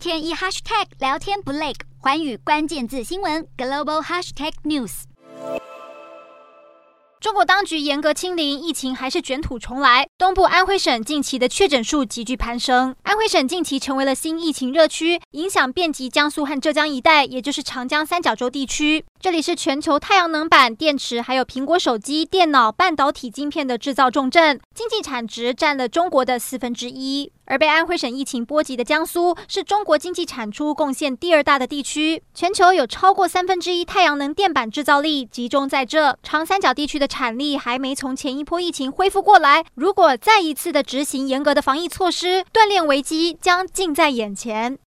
天一 hashtag 聊天不累，环宇关键字新闻 global hashtag news。中国当局严格清零，疫情还是卷土重来。东部安徽省近期的确诊数急剧攀升，安徽省近期成为了新疫情热区，影响遍及江苏和浙江一带，也就是长江三角洲地区。这里是全球太阳能板、电池，还有苹果手机、电脑、半导体晶片的制造重镇，经济产值占了中国的四分之一。而被安徽省疫情波及的江苏，是中国经济产出贡献第二大的地区。全球有超过三分之一太阳能电板制造力集中在这长三角地区的产力，还没从前一波疫情恢复过来。如果再一次的执行严格的防疫措施，锻炼危机将近在眼前。